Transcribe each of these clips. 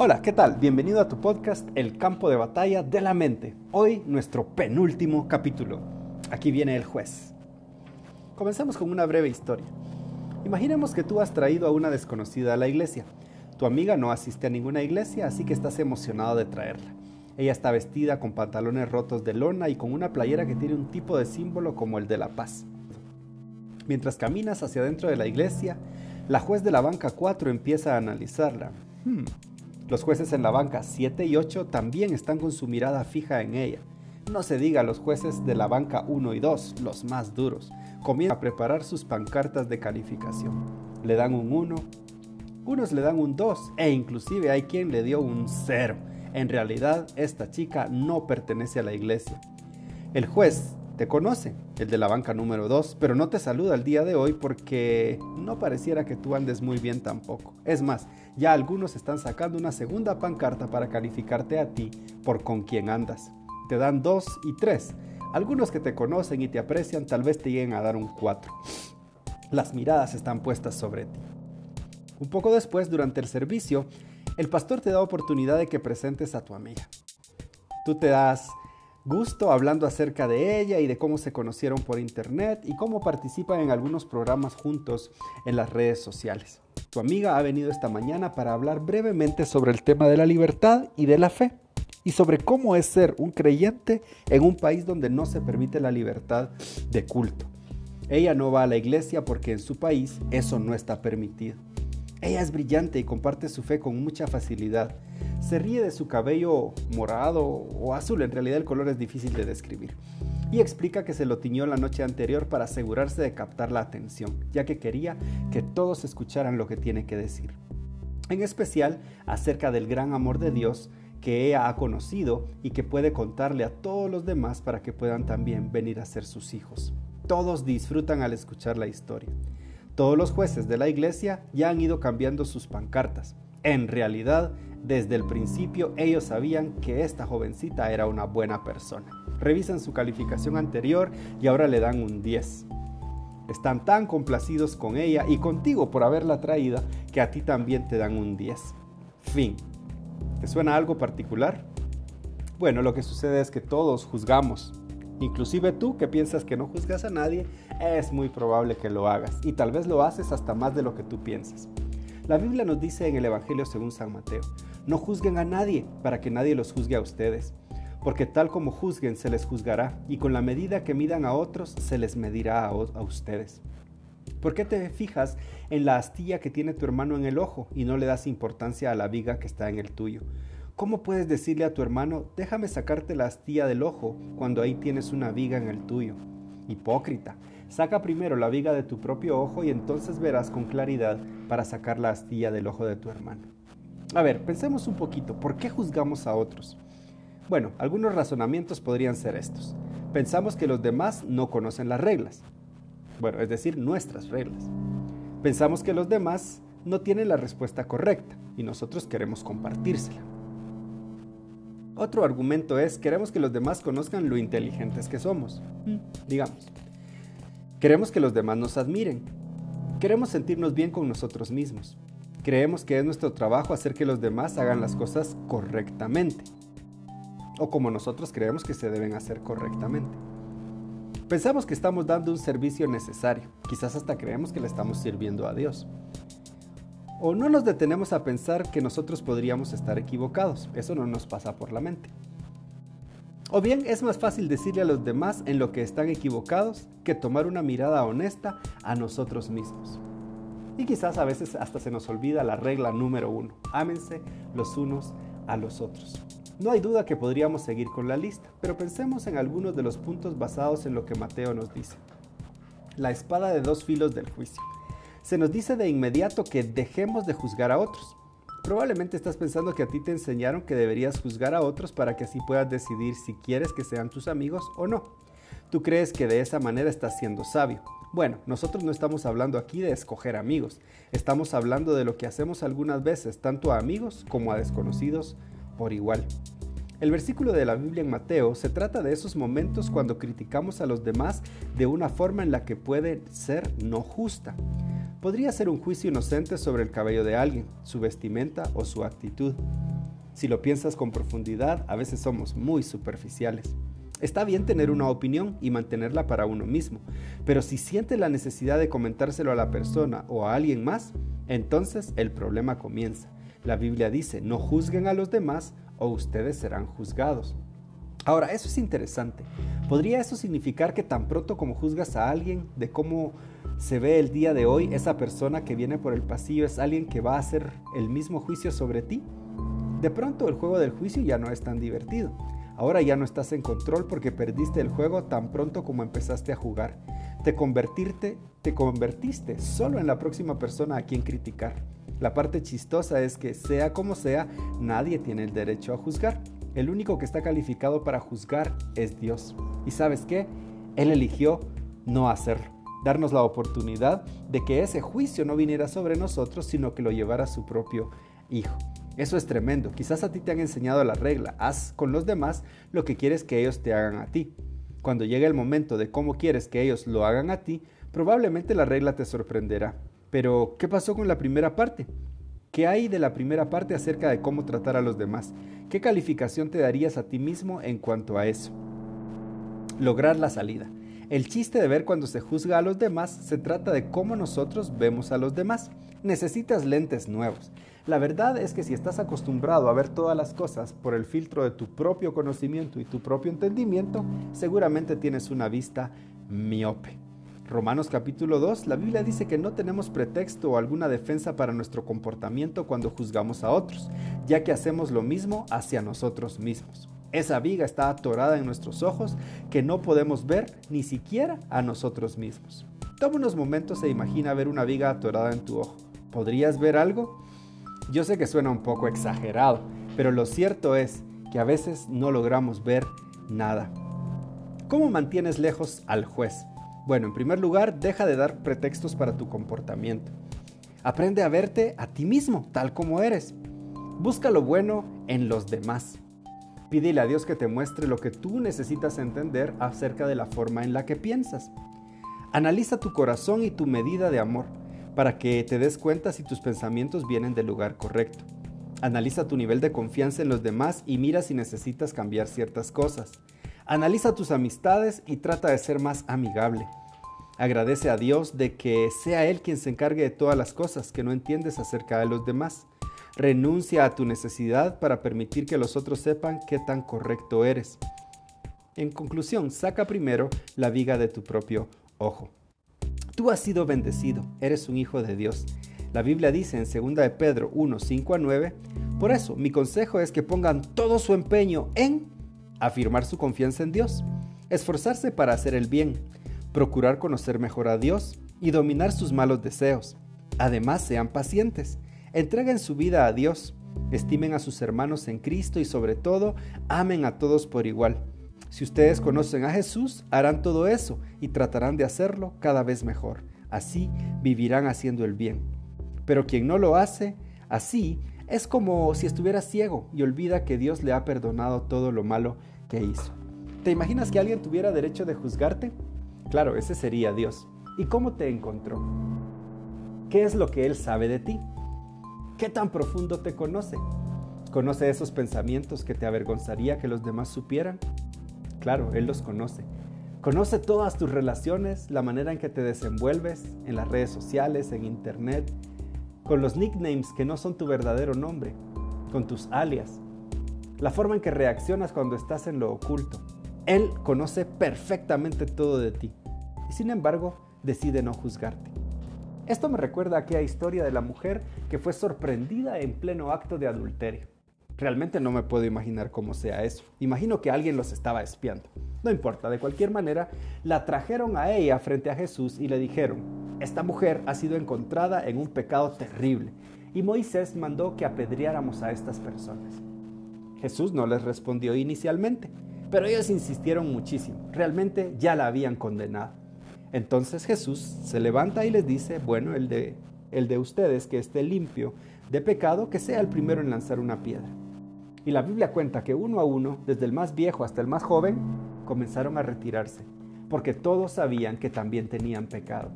Hola, ¿qué tal? Bienvenido a tu podcast El campo de batalla de la mente. Hoy nuestro penúltimo capítulo. Aquí viene el juez. Comenzamos con una breve historia. Imaginemos que tú has traído a una desconocida a la iglesia. Tu amiga no asiste a ninguna iglesia, así que estás emocionado de traerla. Ella está vestida con pantalones rotos de lona y con una playera que tiene un tipo de símbolo como el de la paz. Mientras caminas hacia adentro de la iglesia, la juez de la banca 4 empieza a analizarla. Hmm, los jueces en la banca 7 y 8 también están con su mirada fija en ella. No se diga los jueces de la banca 1 y 2, los más duros. Comienzan a preparar sus pancartas de calificación. Le dan un 1, unos le dan un 2 e inclusive hay quien le dio un 0. En realidad, esta chica no pertenece a la iglesia. El juez te conoce, el de la banca número 2, pero no te saluda el día de hoy porque no pareciera que tú andes muy bien tampoco. Es más, ya algunos están sacando una segunda pancarta para calificarte a ti por con quién andas. Te dan 2 y 3. Algunos que te conocen y te aprecian tal vez te lleguen a dar un 4. Las miradas están puestas sobre ti. Un poco después, durante el servicio, el pastor te da oportunidad de que presentes a tu amiga. Tú te das gusto hablando acerca de ella y de cómo se conocieron por internet y cómo participan en algunos programas juntos en las redes sociales. Tu amiga ha venido esta mañana para hablar brevemente sobre el tema de la libertad y de la fe y sobre cómo es ser un creyente en un país donde no se permite la libertad de culto. Ella no va a la iglesia porque en su país eso no está permitido. Ella es brillante y comparte su fe con mucha facilidad. Se ríe de su cabello morado o azul, en realidad el color es difícil de describir. Y explica que se lo tiñó la noche anterior para asegurarse de captar la atención, ya que quería que todos escucharan lo que tiene que decir. En especial acerca del gran amor de Dios que ella ha conocido y que puede contarle a todos los demás para que puedan también venir a ser sus hijos. Todos disfrutan al escuchar la historia. Todos los jueces de la iglesia ya han ido cambiando sus pancartas. En realidad, desde el principio ellos sabían que esta jovencita era una buena persona. Revisan su calificación anterior y ahora le dan un 10. Están tan complacidos con ella y contigo por haberla traída que a ti también te dan un 10. Fin. ¿Te suena algo particular? Bueno, lo que sucede es que todos juzgamos Inclusive tú que piensas que no juzgas a nadie, es muy probable que lo hagas y tal vez lo haces hasta más de lo que tú piensas. La Biblia nos dice en el Evangelio según San Mateo, no juzguen a nadie para que nadie los juzgue a ustedes, porque tal como juzguen se les juzgará y con la medida que midan a otros se les medirá a, a ustedes. ¿Por qué te fijas en la astilla que tiene tu hermano en el ojo y no le das importancia a la viga que está en el tuyo? ¿Cómo puedes decirle a tu hermano, déjame sacarte la astilla del ojo cuando ahí tienes una viga en el tuyo? Hipócrita, saca primero la viga de tu propio ojo y entonces verás con claridad para sacar la astilla del ojo de tu hermano. A ver, pensemos un poquito, ¿por qué juzgamos a otros? Bueno, algunos razonamientos podrían ser estos. Pensamos que los demás no conocen las reglas. Bueno, es decir, nuestras reglas. Pensamos que los demás no tienen la respuesta correcta y nosotros queremos compartírsela. Otro argumento es, queremos que los demás conozcan lo inteligentes que somos. Mm. Digamos. Queremos que los demás nos admiren. Queremos sentirnos bien con nosotros mismos. Creemos que es nuestro trabajo hacer que los demás hagan las cosas correctamente. O como nosotros creemos que se deben hacer correctamente. Pensamos que estamos dando un servicio necesario. Quizás hasta creemos que le estamos sirviendo a Dios. O no nos detenemos a pensar que nosotros podríamos estar equivocados. Eso no nos pasa por la mente. O bien es más fácil decirle a los demás en lo que están equivocados que tomar una mirada honesta a nosotros mismos. Y quizás a veces hasta se nos olvida la regla número uno. Ámense los unos a los otros. No hay duda que podríamos seguir con la lista, pero pensemos en algunos de los puntos basados en lo que Mateo nos dice. La espada de dos filos del juicio se nos dice de inmediato que dejemos de juzgar a otros. Probablemente estás pensando que a ti te enseñaron que deberías juzgar a otros para que así puedas decidir si quieres que sean tus amigos o no. Tú crees que de esa manera estás siendo sabio. Bueno, nosotros no estamos hablando aquí de escoger amigos, estamos hablando de lo que hacemos algunas veces, tanto a amigos como a desconocidos por igual. El versículo de la Biblia en Mateo se trata de esos momentos cuando criticamos a los demás de una forma en la que puede ser no justa. Podría ser un juicio inocente sobre el cabello de alguien, su vestimenta o su actitud. Si lo piensas con profundidad, a veces somos muy superficiales. Está bien tener una opinión y mantenerla para uno mismo, pero si sientes la necesidad de comentárselo a la persona o a alguien más, entonces el problema comienza. La Biblia dice, no juzguen a los demás o ustedes serán juzgados. Ahora, eso es interesante. ¿Podría eso significar que tan pronto como juzgas a alguien de cómo se ve el día de hoy, esa persona que viene por el pasillo es alguien que va a hacer el mismo juicio sobre ti? De pronto el juego del juicio ya no es tan divertido. Ahora ya no estás en control porque perdiste el juego tan pronto como empezaste a jugar. Te convertirte, te convertiste solo en la próxima persona a quien criticar. La parte chistosa es que sea como sea, nadie tiene el derecho a juzgar. El único que está calificado para juzgar es Dios. ¿Y sabes qué? Él eligió no hacerlo. Darnos la oportunidad de que ese juicio no viniera sobre nosotros, sino que lo llevara su propio Hijo. Eso es tremendo. Quizás a ti te han enseñado la regla. Haz con los demás lo que quieres que ellos te hagan a ti. Cuando llegue el momento de cómo quieres que ellos lo hagan a ti, probablemente la regla te sorprenderá. Pero, ¿qué pasó con la primera parte? ¿Qué hay de la primera parte acerca de cómo tratar a los demás? ¿Qué calificación te darías a ti mismo en cuanto a eso? Lograr la salida. El chiste de ver cuando se juzga a los demás se trata de cómo nosotros vemos a los demás. Necesitas lentes nuevos. La verdad es que si estás acostumbrado a ver todas las cosas por el filtro de tu propio conocimiento y tu propio entendimiento, seguramente tienes una vista miope. Romanos capítulo 2, la Biblia dice que no tenemos pretexto o alguna defensa para nuestro comportamiento cuando juzgamos a otros, ya que hacemos lo mismo hacia nosotros mismos. Esa viga está atorada en nuestros ojos que no podemos ver ni siquiera a nosotros mismos. Toma unos momentos e imagina ver una viga atorada en tu ojo. ¿Podrías ver algo? Yo sé que suena un poco exagerado, pero lo cierto es que a veces no logramos ver nada. ¿Cómo mantienes lejos al juez? Bueno, en primer lugar, deja de dar pretextos para tu comportamiento. Aprende a verte a ti mismo, tal como eres. Busca lo bueno en los demás. Pídele a Dios que te muestre lo que tú necesitas entender acerca de la forma en la que piensas. Analiza tu corazón y tu medida de amor para que te des cuenta si tus pensamientos vienen del lugar correcto. Analiza tu nivel de confianza en los demás y mira si necesitas cambiar ciertas cosas. Analiza tus amistades y trata de ser más amigable. Agradece a Dios de que sea Él quien se encargue de todas las cosas que no entiendes acerca de los demás. Renuncia a tu necesidad para permitir que los otros sepan qué tan correcto eres. En conclusión, saca primero la viga de tu propio ojo. Tú has sido bendecido, eres un hijo de Dios. La Biblia dice en 2 de Pedro 1, 5 a 9, por eso mi consejo es que pongan todo su empeño en afirmar su confianza en Dios, esforzarse para hacer el bien, procurar conocer mejor a Dios y dominar sus malos deseos. Además, sean pacientes, entreguen su vida a Dios, estimen a sus hermanos en Cristo y sobre todo, amen a todos por igual. Si ustedes conocen a Jesús, harán todo eso y tratarán de hacerlo cada vez mejor. Así vivirán haciendo el bien. Pero quien no lo hace, así, es como si estuviera ciego y olvida que Dios le ha perdonado todo lo malo que hizo. ¿Te imaginas que alguien tuviera derecho de juzgarte? Claro, ese sería Dios. ¿Y cómo te encontró? ¿Qué es lo que Él sabe de ti? ¿Qué tan profundo te conoce? ¿Conoce esos pensamientos que te avergonzaría que los demás supieran? Claro, Él los conoce. Conoce todas tus relaciones, la manera en que te desenvuelves en las redes sociales, en internet, con los nicknames que no son tu verdadero nombre, con tus alias, la forma en que reaccionas cuando estás en lo oculto. Él conoce perfectamente todo de ti y sin embargo decide no juzgarte. Esto me recuerda a aquella historia de la mujer que fue sorprendida en pleno acto de adulterio. Realmente no me puedo imaginar cómo sea eso. Imagino que alguien los estaba espiando. No importa, de cualquier manera, la trajeron a ella frente a Jesús y le dijeron, esta mujer ha sido encontrada en un pecado terrible y Moisés mandó que apedreáramos a estas personas. Jesús no les respondió inicialmente, pero ellos insistieron muchísimo. Realmente ya la habían condenado. Entonces Jesús se levanta y les dice, bueno, el de, ustedes que esté limpio de pecado, que sea el primero en lanzar una piedra. Y la Biblia cuenta que uno a uno, desde el más viejo hasta el más joven, comenzaron a retirarse, porque todos sabían que también tenían pecado.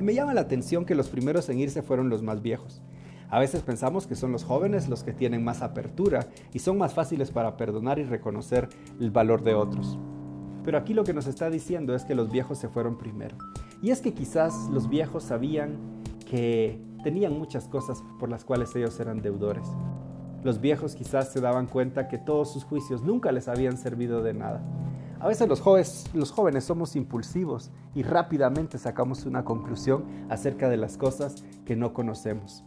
Me llama la atención que los primeros en irse fueron los más viejos. A veces pensamos que son los jóvenes los que tienen más apertura y son más fáciles para perdonar y reconocer el valor de otros. Pero aquí lo que nos está diciendo es que los viejos se fueron primero. Y es que quizás los viejos sabían que tenían muchas cosas por las cuales ellos eran deudores. Los viejos quizás se daban cuenta que todos sus juicios nunca les habían servido de nada. A veces los jóvenes, somos impulsivos y rápidamente sacamos una conclusión acerca de las cosas que no conocemos.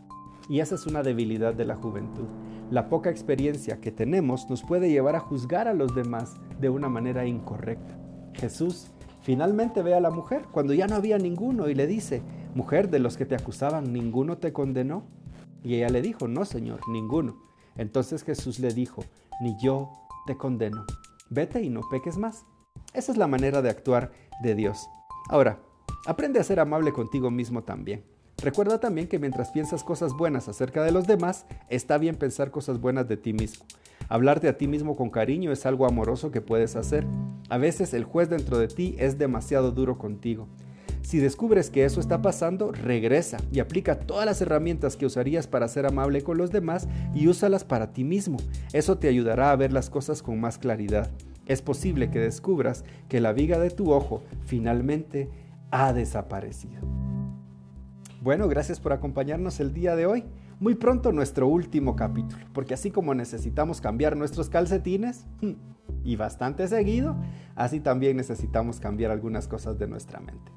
Y esa es una debilidad de la juventud. La poca experiencia que tenemos nos puede llevar a juzgar a los demás de una manera incorrecta. Jesús finalmente ve a la mujer cuando ya no había ninguno y le dice, mujer, de los que te acusaban, ¿ninguno te condenó? Y ella le dijo, no, Señor, ninguno. Entonces Jesús le dijo, ni yo te condeno, vete y no peques más. Esa es la manera de actuar de Dios. Ahora, aprende a ser amable contigo mismo también. Recuerda también que mientras piensas cosas buenas acerca de los demás, está bien pensar cosas buenas de ti mismo. Hablarte a ti mismo con cariño es algo amoroso que puedes hacer. A veces el juez dentro de ti es demasiado duro contigo. Si descubres que eso está pasando, regresa y aplica todas las herramientas que usarías para ser amable con los demás y úsalas para ti mismo. Eso te ayudará a ver las cosas con más claridad. Es posible que descubras que la viga de tu ojo finalmente ha desaparecido. Bueno, gracias por acompañarnos el día de hoy. Muy pronto nuestro último capítulo, porque así como necesitamos cambiar nuestros calcetines, y bastante seguido, así también necesitamos cambiar algunas cosas de nuestra mente.